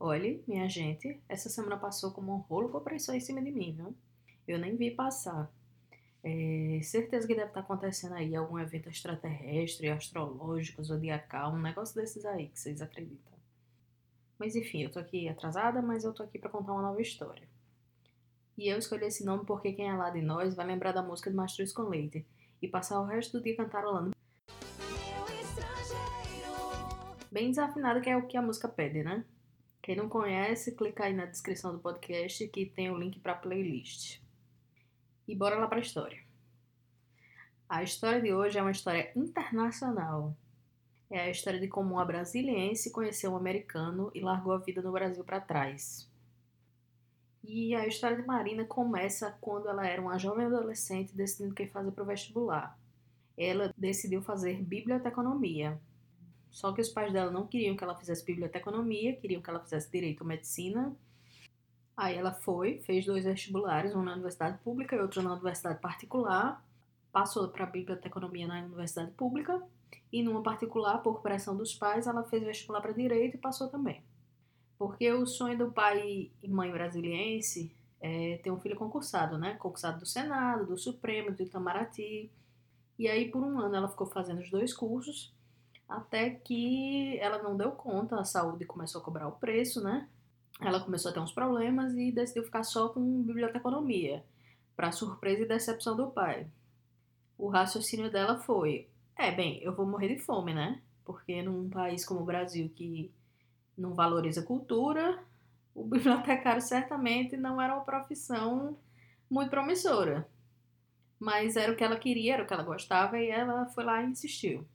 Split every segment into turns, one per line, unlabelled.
Olhe, minha gente, essa semana passou como um rolo compressor em cima de mim, viu? Eu nem vi passar. É, certeza que deve estar acontecendo aí algum evento extraterrestre, astrológico, zodiacal, um negócio desses aí que vocês acreditam. Mas enfim, eu tô aqui atrasada, mas eu tô aqui para contar uma nova história. E eu escolhi esse nome porque quem é lá de nós vai lembrar da música do Mastruz com Leite e passar o resto do dia cantarolando. Bem desafinado que é o que a música pede, né? Quem não conhece, clica aí na descrição do podcast que tem o link para playlist. E bora lá para a história. A história de hoje é uma história internacional. É a história de como uma brasiliense conheceu um americano e largou a vida no Brasil para trás. E a história de Marina começa quando ela era uma jovem adolescente decidindo o que fazer para o vestibular. Ela decidiu fazer biblioteconomia. Só que os pais dela não queriam que ela fizesse biblioteconomia, queriam que ela fizesse direito ou medicina. Aí ela foi, fez dois vestibulares, um na universidade pública e outro na universidade particular. Passou para biblioteconomia na universidade pública e numa particular, por pressão dos pais, ela fez vestibular para direito e passou também. Porque o sonho do pai e mãe brasiliense é ter um filho concursado, né? Concursado do Senado, do Supremo, do Itamaraty. E aí, por um ano, ela ficou fazendo os dois cursos, até que ela não deu conta, a saúde começou a cobrar o preço, né? Ela começou a ter uns problemas e decidiu ficar só com biblioteconomia, para surpresa e decepção do pai. O raciocínio dela foi: é, bem, eu vou morrer de fome, né? Porque num país como o Brasil que não valoriza cultura, o bibliotecário certamente não era uma profissão muito promissora. Mas era o que ela queria, era o que ela gostava e ela foi lá e insistiu.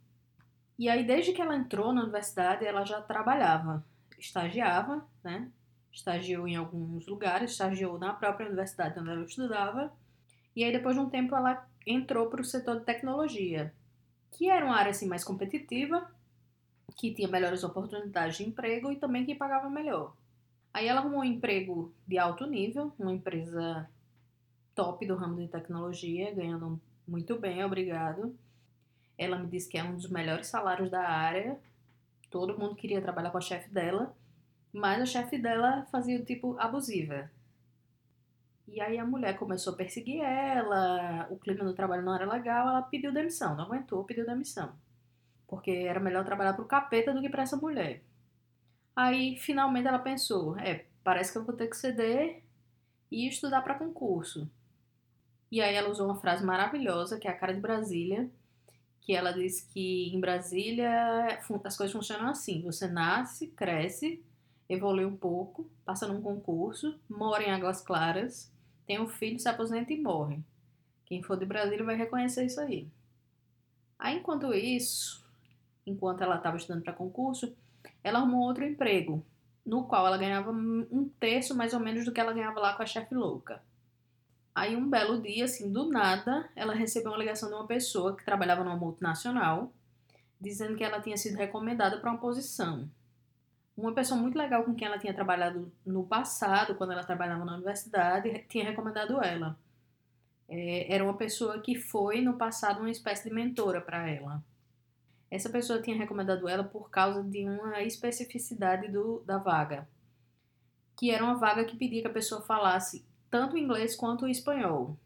E aí, desde que ela entrou na universidade, ela já trabalhava, estagiava, né? Estagiou em alguns lugares, estagiou na própria universidade onde ela estudava. E aí, depois de um tempo, ela entrou para o setor de tecnologia, que era uma área assim mais competitiva, que tinha melhores oportunidades de emprego e também que pagava melhor. Aí ela arrumou um emprego de alto nível, uma empresa top do ramo de tecnologia, ganhando muito bem, obrigado. Ela me disse que é um dos melhores salários da área. Todo mundo queria trabalhar com a chefe dela, mas a chefe dela fazia o tipo abusiva. E aí a mulher começou a perseguir ela, o clima do trabalho não era legal, ela pediu demissão, não aguentou, pediu demissão porque era melhor trabalhar para o capeta do que para essa mulher. Aí, finalmente, ela pensou: é, parece que eu vou ter que ceder e estudar para concurso. E aí, ela usou uma frase maravilhosa, que é a cara de Brasília, que ela diz que em Brasília as coisas funcionam assim: você nasce, cresce, evolui um pouco, passa num concurso, mora em Águas Claras, tem um filho, se aposenta e morre. Quem for de Brasília vai reconhecer isso aí. Aí, enquanto isso, enquanto ela estava estudando para concurso, ela arrumou outro emprego, no qual ela ganhava um terço mais ou menos do que ela ganhava lá com a chefe louca. Aí um belo dia, assim, do nada, ela recebeu uma ligação de uma pessoa que trabalhava numa multinacional, dizendo que ela tinha sido recomendada para uma posição. Uma pessoa muito legal com quem ela tinha trabalhado no passado, quando ela trabalhava na universidade, tinha recomendado ela. É, era uma pessoa que foi, no passado, uma espécie de mentora para ela. Essa pessoa tinha recomendado ela por causa de uma especificidade do, da vaga, que era uma vaga que pedia que a pessoa falasse tanto inglês quanto espanhol,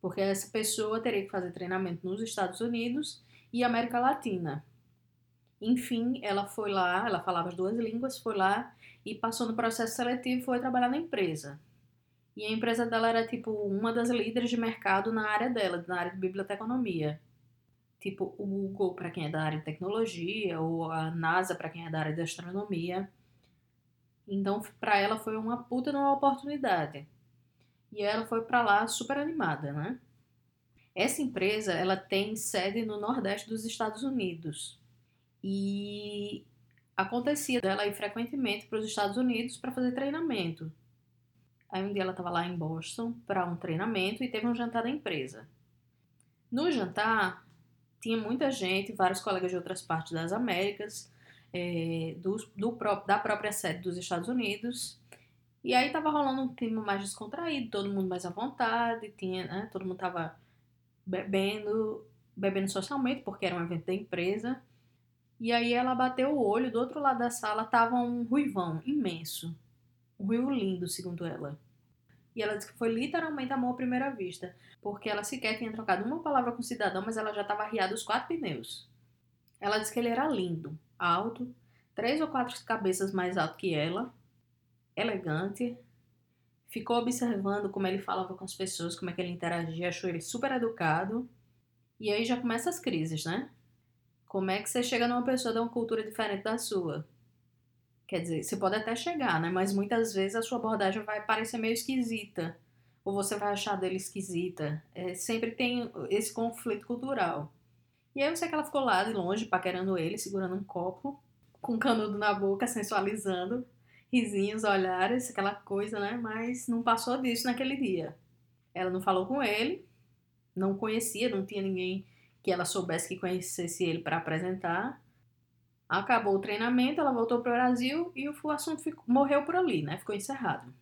porque essa pessoa teria que fazer treinamento nos Estados Unidos e América Latina. Enfim, ela foi lá, ela falava as duas línguas, foi lá e passou no processo seletivo foi trabalhar na empresa. E a empresa dela era tipo uma das líderes de mercado na área dela, na área de biblioteconomia tipo o Google para quem é da área de tecnologia, ou a NASA para quem é da área de astronomia. Então, para ela foi uma puta numa oportunidade. E ela foi para lá super animada, né? Essa empresa, ela tem sede no Nordeste dos Estados Unidos. E acontecia dela ir frequentemente para os Estados Unidos para fazer treinamento. Aí um dia ela estava lá em Boston para um treinamento e teve um jantar da empresa. No jantar, tinha muita gente, vários colegas de outras partes das Américas, é, do, do, da própria sede dos Estados Unidos, E aí tava rolando um clima mais descontraído, todo mundo mais à vontade, tinha, né, todo mundo tava bebendo, bebendo socialmente, porque era um evento da empresa. E aí ela bateu o olho, do outro lado da sala tava um ruivão imenso. Um ruivo lindo, segundo ela. E ela disse que foi literalmente amor à primeira vista, porque ela sequer tinha trocado uma palavra com o cidadão, mas ela já estava arriada os quatro pneus. Ela disse que ele era lindo, alto, três ou quatro cabeças mais alto que ela, elegante. Ficou observando como ele falava com as pessoas, como é que ele interagia, achou ele super educado. E aí já começa as crises, né? Como é que você chega numa pessoa de uma cultura diferente da sua? Quer dizer, você pode até chegar, né? Mas muitas vezes a sua abordagem vai parecer meio esquisita. Ou você vai achar dele esquisita. É, sempre tem esse conflito cultural. E aí eu sei que ela ficou lá de longe, paquerando ele, segurando um copo, com um canudo na boca, sensualizando, risinhos, olhares, aquela coisa, né? Mas não passou disso naquele dia. Ela não falou com ele, não conhecia, não tinha ninguém que ela soubesse que conhecesse ele para apresentar. Acabou o treinamento, ela voltou para o Brasil e o assunto ficou, morreu por ali, né? Ficou encerrado.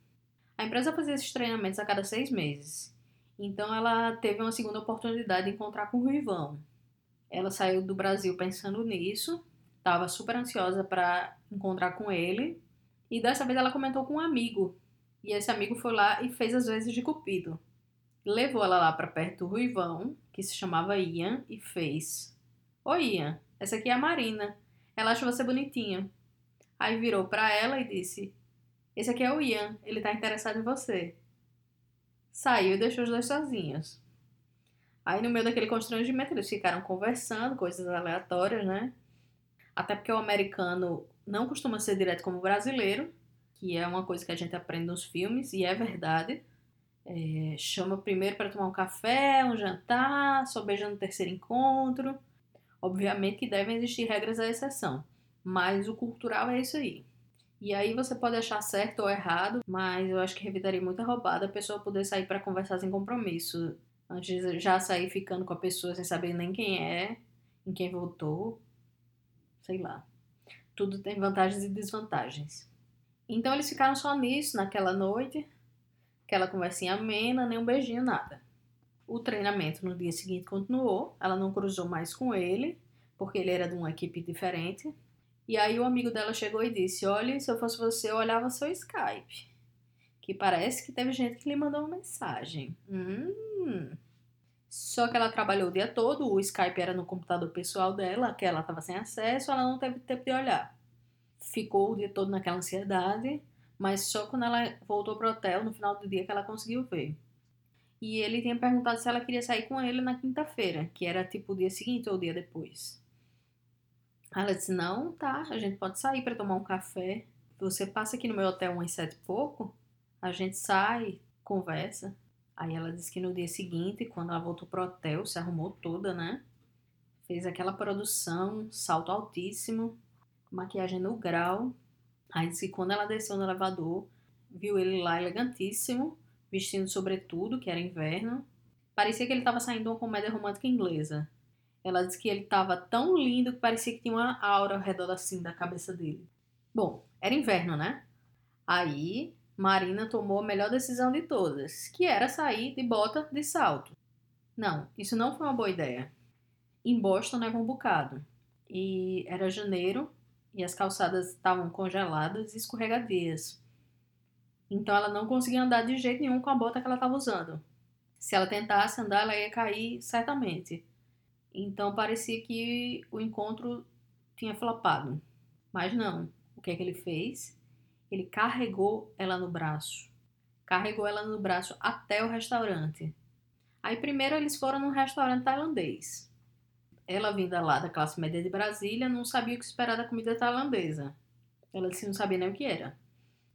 A empresa fazia esses treinamentos a cada seis meses. Então ela teve uma segunda oportunidade de encontrar com o Ruivão. Ela saiu do Brasil pensando nisso, estava super ansiosa para encontrar com ele. E dessa vez ela comentou com um amigo. E esse amigo foi lá e fez as vezes de cupido. Levou ela lá para perto do Ruivão, que se chamava Ian, e fez: Oi, Ian, essa aqui é a Marina. Ela acha você bonitinha. Aí virou para ela e disse: Esse aqui é o Ian, ele tá interessado em você. Saiu e deixou os dois sozinhos. Aí, no meio daquele constrangimento, eles ficaram conversando, coisas aleatórias, né? Até porque o americano não costuma ser direto como o brasileiro, que é uma coisa que a gente aprende nos filmes, e é verdade. É, chama primeiro para tomar um café, um jantar, só beija no terceiro encontro. Obviamente que devem existir regras à exceção, mas o cultural é isso aí. E aí você pode achar certo ou errado, mas eu acho que evitaria muita roubada a pessoa poder sair para conversar sem compromisso. Antes de já sair ficando com a pessoa sem saber nem quem é, em quem votou. Sei lá. Tudo tem vantagens e desvantagens. Então eles ficaram só nisso naquela noite aquela conversinha amena, nem um beijinho, nada. O treinamento no dia seguinte continuou, ela não cruzou mais com ele, porque ele era de uma equipe diferente. E aí o amigo dela chegou e disse: Olha, se eu fosse você, eu olhava seu Skype. Que parece que teve gente que lhe mandou uma mensagem. Hum. Só que ela trabalhou o dia todo, o Skype era no computador pessoal dela, que ela estava sem acesso, ela não teve tempo de olhar. Ficou o dia todo naquela ansiedade mas só quando ela voltou pro hotel, no final do dia, que ela conseguiu ver. E ele tinha perguntado se ela queria sair com ele na quinta-feira, que era tipo o dia seguinte ou o dia depois. Ela disse: Não, tá, a gente pode sair para tomar um café. Você passa aqui no meu hotel umas sete e pouco, a gente sai, conversa. Aí ela disse que no dia seguinte, quando ela voltou pro hotel, se arrumou toda, né? Fez aquela produção, salto altíssimo, maquiagem no grau, Aí disse que quando ela desceu no elevador, viu ele lá elegantíssimo, vestindo sobretudo, que era inverno. Parecia que ele estava saindo de uma comédia romântica inglesa. Ela disse que ele estava tão lindo que parecia que tinha uma aura ao redor assim da cabeça dele. Bom, era inverno, né? Aí Marina tomou a melhor decisão de todas, que era sair de bota de salto. Não, isso não foi uma boa ideia. Em Boston neva um bocado. E era janeiro e as calçadas estavam congeladas e escorregadias. Então ela não conseguia andar de jeito nenhum com a bota que ela estava usando. Se ela tentasse andar, ela ia cair certamente. Então parecia que o encontro tinha flopado. Mas não. O que é que ele fez? Ele carregou ela no braço. Carregou ela no braço até o restaurante. Aí primeiro eles foram num restaurante tailandês ela vinda lá da classe média de Brasília, não sabia o que esperar da comida tailandesa. Ela disse não sabia nem o que era.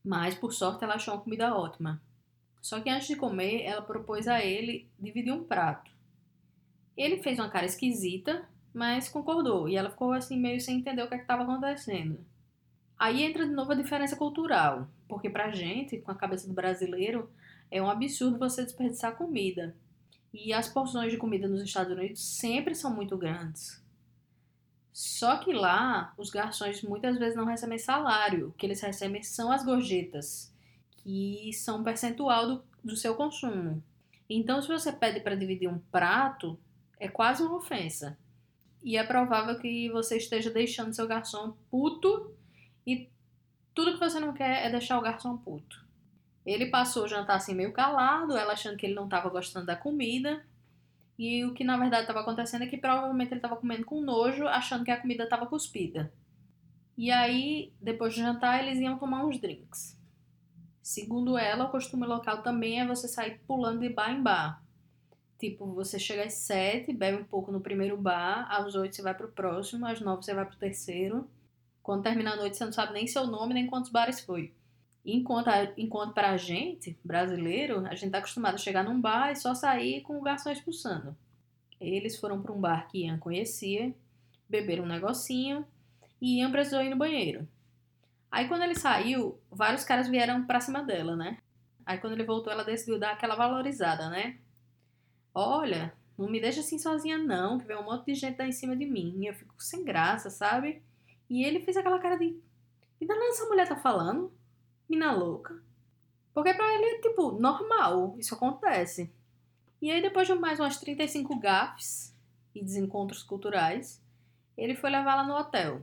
Mas, por sorte, ela achou uma comida ótima. Só que antes de comer, ela propôs a ele dividir um prato. Ele fez uma cara esquisita, mas concordou. E ela ficou assim, meio sem entender o que é estava acontecendo. Aí entra de novo a diferença cultural. Porque pra gente, com a cabeça do brasileiro, é um absurdo você desperdiçar comida. E as porções de comida nos Estados Unidos sempre são muito grandes. Só que lá, os garçons muitas vezes não recebem salário. O que eles recebem são as gorjetas, que são um percentual do, do seu consumo. Então, se você pede para dividir um prato, é quase uma ofensa. E é provável que você esteja deixando seu garçom puto e tudo que você não quer é deixar o garçom puto. Ele passou o jantar assim meio calado, ela achando que ele não estava gostando da comida. E o que na verdade estava acontecendo é que provavelmente ele estava comendo com nojo, achando que a comida estava cuspida. E aí, depois do jantar, eles iam tomar uns drinks. Segundo ela, o costume local também é você sair pulando de bar em bar. Tipo, você chega às sete, bebe um pouco no primeiro bar, às oito você vai pro próximo, às nove você vai pro terceiro. Quando termina a noite, você não sabe nem seu nome, nem quantos bares foi. Enquanto, a, enquanto pra gente, brasileiro, a gente tá acostumado a chegar num bar e só sair com o garçom expulsando. Eles foram para um bar que Ian conhecia, beberam um negocinho e Ian precisou ir no banheiro. Aí quando ele saiu, vários caras vieram pra cima dela, né? Aí quando ele voltou, ela decidiu dar aquela valorizada, né? Olha, não me deixa assim sozinha não, que vem um monte de gente lá em cima de mim. Eu fico sem graça, sabe? E ele fez aquela cara de. Que danada essa mulher tá falando? Mina louca. Porque pra ele é, tipo, normal. Isso acontece. E aí, depois de mais umas 35 gafes e desencontros culturais, ele foi levá-la no hotel.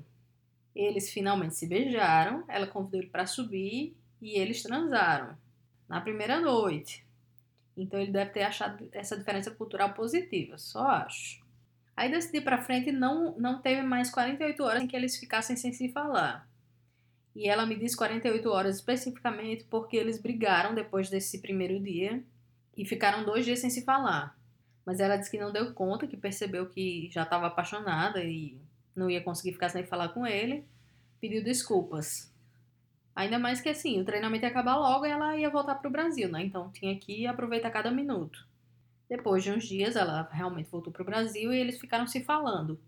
Eles finalmente se beijaram, ela convidou ele para subir e eles transaram na primeira noite. Então ele deve ter achado essa diferença cultural positiva, só acho. Aí desse dia para frente não não teve mais 48 horas em que eles ficassem sem se falar. E ela me disse 48 horas especificamente porque eles brigaram depois desse primeiro dia e ficaram dois dias sem se falar. Mas ela disse que não deu conta, que percebeu que já estava apaixonada e não ia conseguir ficar sem falar com ele, pediu desculpas. Ainda mais que assim, o treinamento ia acabar logo e ela ia voltar para o Brasil, né? Então tinha que aproveitar cada minuto. Depois de uns dias, ela realmente voltou para o Brasil e eles ficaram se falando.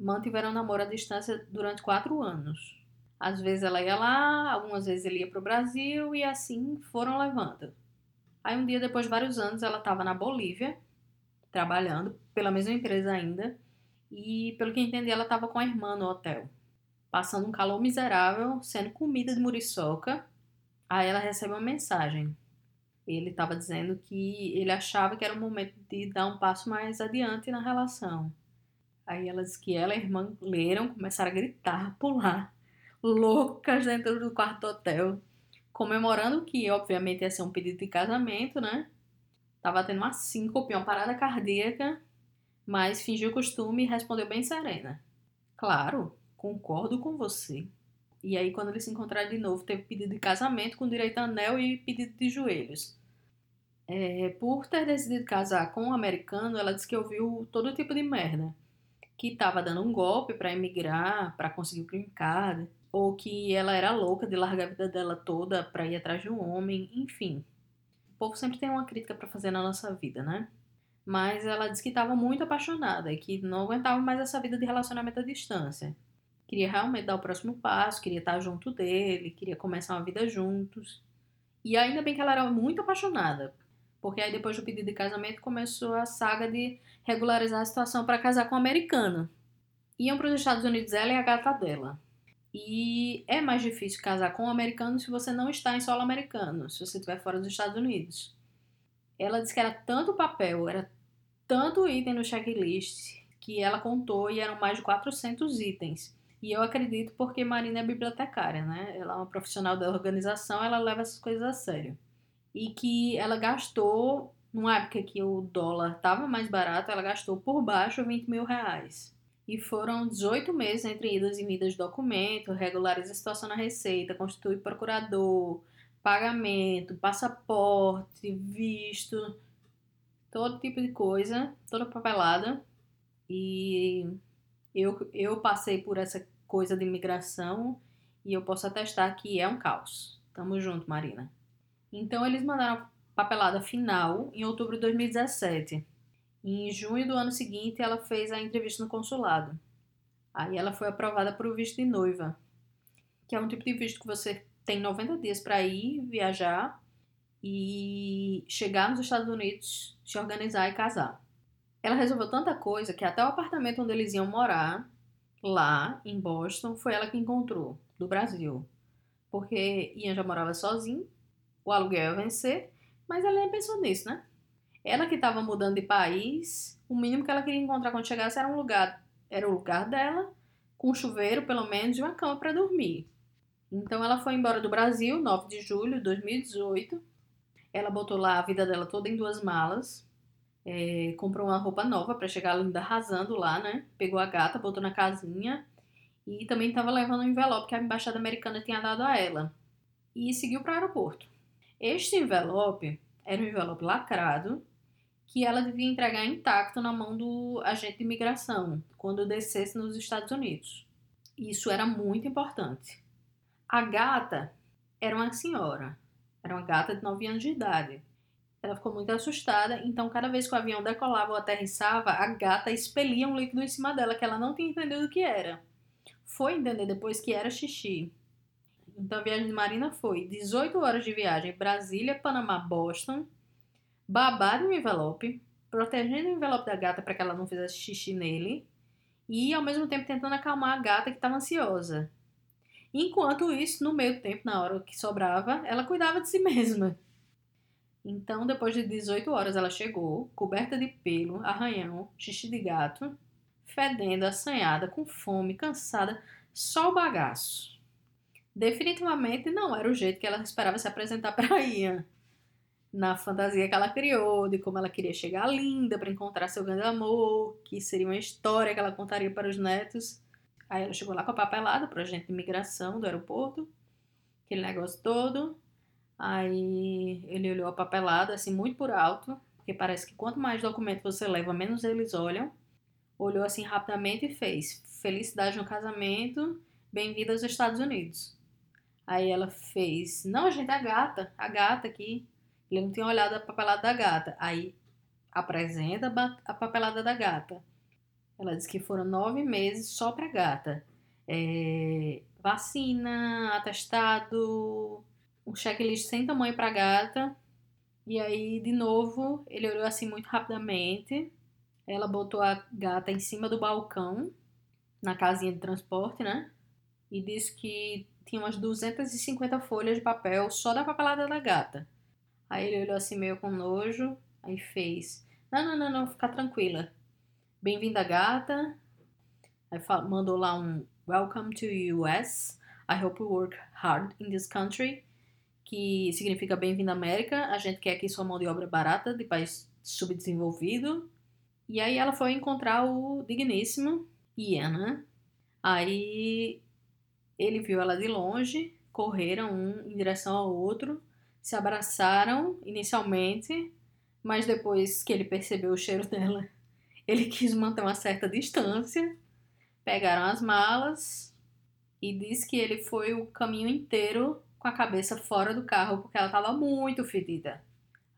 Mantiveram namoro à distância durante quatro anos. Às vezes ela ia lá, algumas vezes ele ia para o Brasil e assim foram levando. Aí um dia, depois de vários anos, ela estava na Bolívia, trabalhando pela mesma empresa ainda, e, pelo que entendi, ela estava com a irmã no hotel, passando um calor miserável, sendo comida de muriçoca. Aí ela recebe uma mensagem. Ele estava dizendo que ele achava que era o momento de dar um passo mais adiante na relação. Aí ela disse que ela e a irmã leram, começaram a gritar, pular, loucas dentro do quarto hotel, comemorando que, obviamente, ia ser um pedido de casamento, né? Tava tendo uma síncope, uma parada cardíaca mas fingiu costume e respondeu bem serena. Claro, concordo com você. E aí, quando eles se encontraram de novo, teve pedido de casamento com direito a anel e pedido de joelhos. É, por ter decidido casar com um americano, ela disse que ouviu todo tipo de merda. Que estava dando um golpe para emigrar, para conseguir o green card, ou que ela era louca de largar a vida dela toda para ir atrás de um homem, enfim. O povo sempre tem uma crítica para fazer na nossa vida, né? Mas ela disse que estava muito apaixonada e que não aguentava mais essa vida de relacionamento à distância. Queria realmente dar o próximo passo, queria estar junto dele, queria começar uma vida juntos. E ainda bem que ela era muito apaixonada, porque aí depois do pedido de casamento começou a saga de regularizar a situação para casar com um americano. Iam para os Estados Unidos ela e a gata dela. E é mais difícil casar com um americano se você não está em solo americano, se você estiver fora dos Estados Unidos. Ela disse que era tanto papel, era tanto item no checklist que ela contou e eram mais de 400 itens. E eu acredito porque Marina é bibliotecária, né? Ela é uma profissional da organização, ela leva essas coisas a sério. E que ela gastou, numa época que o dólar estava mais barato, ela gastou por baixo 20 mil reais. E foram 18 meses entre idas e vindas de documento, regulariza a situação na Receita, constitui procurador, pagamento, passaporte, visto, todo tipo de coisa, toda papelada. E eu, eu passei por essa coisa de imigração e eu posso atestar que é um caos. Tamo junto, Marina. Então eles mandaram a papelada final em outubro de 2017. E em junho do ano seguinte ela fez a entrevista no consulado. Aí ela foi aprovada para o visto de noiva, que é um tipo de visto que você tem 90 dias para ir viajar e chegar nos Estados Unidos, se organizar e casar. Ela resolveu tanta coisa que até o apartamento onde eles iam morar, lá em Boston, foi ela que encontrou, do Brasil. Porque Ian já morava sozinho o aluguel ia vencer, mas ela nem pensou nisso, né? Ela que estava mudando de país, o mínimo que ela queria encontrar quando chegasse era um lugar, era o lugar dela, com um chuveiro pelo menos e uma cama para dormir. Então ela foi embora do Brasil, 9 de julho de 2018. Ela botou lá a vida dela toda em duas malas. É, comprou uma roupa nova para chegar ainda arrasando lá, né? Pegou a gata, botou na casinha e também estava levando um envelope que a embaixada americana tinha dado a ela. E seguiu para o aeroporto. Este envelope era um envelope lacrado que ela devia entregar intacto na mão do agente de imigração quando descesse nos Estados Unidos. Isso era muito importante. A gata era uma senhora, era uma gata de 9 anos de idade. Ela ficou muito assustada, então cada vez que o avião decolava ou aterrissava, a gata expelia um líquido em cima dela que ela não tinha entendido o que era. Foi entender depois que era xixi. Então a viagem de Marina foi 18 horas de viagem Brasília, Panamá, Boston, babar no envelope, protegendo o envelope da gata para que ela não fizesse xixi nele e ao mesmo tempo tentando acalmar a gata que estava ansiosa. Enquanto isso, no meio tempo, na hora que sobrava, ela cuidava de si mesma. Então, depois de 18 horas, ela chegou, coberta de pelo, arranhão, xixi de gato, fedendo, assanhada, com fome, cansada, só o bagaço. Definitivamente não era o jeito que ela esperava se apresentar para Ian. Na fantasia que ela criou, de como ela queria chegar linda para encontrar seu grande amor, que seria uma história que ela contaria para os netos. Aí ela chegou lá com a papelada para agente de imigração do aeroporto, aquele negócio todo. Aí ele olhou a papelada assim muito por alto, porque parece que quanto mais documento você leva, menos eles olham. Olhou assim rapidamente e fez: Felicidade no casamento, bem-vinda aos Estados Unidos. Aí ela fez: Não, gente, a gata, a gata aqui. Ele não tinha olhado a papelada da gata. Aí apresenta a papelada da gata. Ela disse que foram nove meses só para gata. É, vacina, atestado, um checklist sem tamanho para gata. E aí, de novo, ele olhou assim muito rapidamente. Ela botou a gata em cima do balcão, na casinha de transporte, né? E disse que tinha umas 250 folhas de papel só da papelada da gata. Aí ele olhou assim meio com nojo, aí fez: Não, não, não, não, fica tranquila. Bem-vinda, gata. Aí mandou lá um Welcome to US. I hope you work hard in this country. Que significa bem-vindo à América. A gente quer aqui sua mão de obra barata de país subdesenvolvido. E aí ela foi encontrar o digníssimo Ian, né? Aí ele viu ela de longe, correram um em direção ao outro, se abraçaram inicialmente, mas depois que ele percebeu o cheiro dela, ele quis manter uma certa distância. Pegaram as malas e disse que ele foi o caminho inteiro com a cabeça fora do carro porque ela estava muito fedida.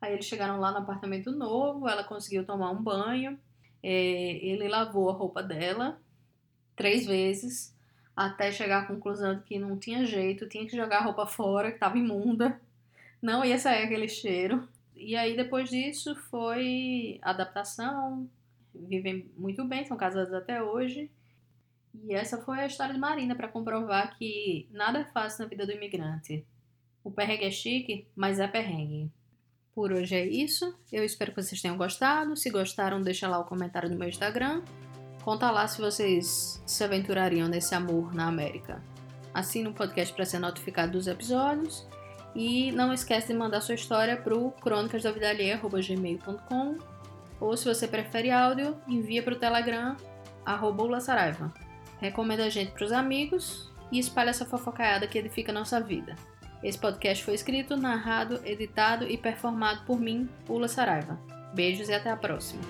Aí eles chegaram lá no apartamento novo, ela conseguiu tomar um banho, é, ele lavou a roupa dela três vezes até chegar à conclusão de que não tinha jeito, tinha que jogar a roupa fora, que estava imunda, não ia sair aquele cheiro. E aí depois disso foi adaptação, vivem muito bem, são casados até hoje. E essa foi a história de Marina para comprovar que nada é fácil na vida do imigrante. O perrengue é chique, mas é perrengue. Por hoje é isso. Eu espero que vocês tenham gostado. Se gostaram, deixa lá o comentário no meu Instagram. Conta lá se vocês se aventurariam nesse amor na América. Assina o podcast para ser notificado dos episódios. E não esquece de mandar sua história para o crônicasdavidalheia.gmail.com ou se você prefere áudio, envia para o Telegram, arroba Saraiva. Recomenda a gente para os amigos e espalha essa fofocaiada que edifica a nossa vida. Esse podcast foi escrito, narrado, editado e performado por mim, Ula Saraiva. Beijos e até a próxima.